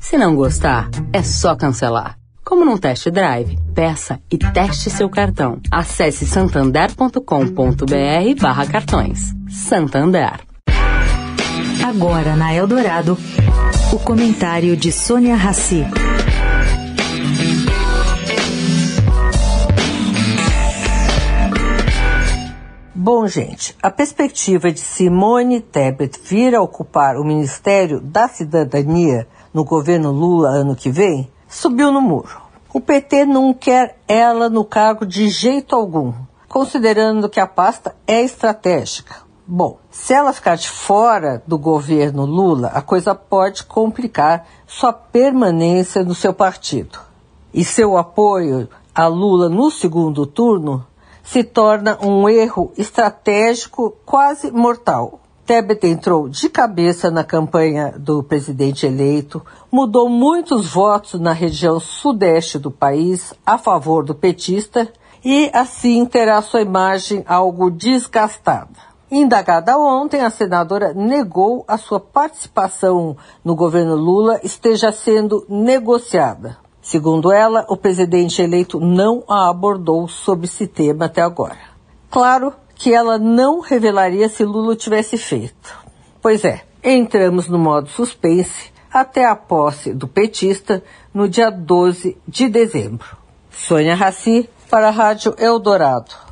Se não gostar, é só cancelar. Como num test drive, peça e teste seu cartão. Acesse santander.com.br barra cartões. Santander. Agora na Eldorado, o comentário de Sônia Rassi. Bom, gente, a perspectiva de Simone Tebet vir a ocupar o Ministério da Cidadania no governo Lula ano que vem subiu no muro. O PT não quer ela no cargo de jeito algum, considerando que a pasta é estratégica. Bom, se ela ficar de fora do governo Lula, a coisa pode complicar sua permanência no seu partido. E seu apoio a Lula no segundo turno se torna um erro estratégico quase mortal. Tebet entrou de cabeça na campanha do presidente eleito, mudou muitos votos na região sudeste do país a favor do petista e assim terá sua imagem algo desgastada. Indagada ontem, a senadora negou a sua participação no governo Lula esteja sendo negociada. Segundo ela, o presidente eleito não a abordou sobre esse tema até agora. Claro que ela não revelaria se Lula tivesse feito. Pois é, entramos no modo suspense até a posse do petista no dia 12 de dezembro. Sônia Raci, para a Rádio Eldorado.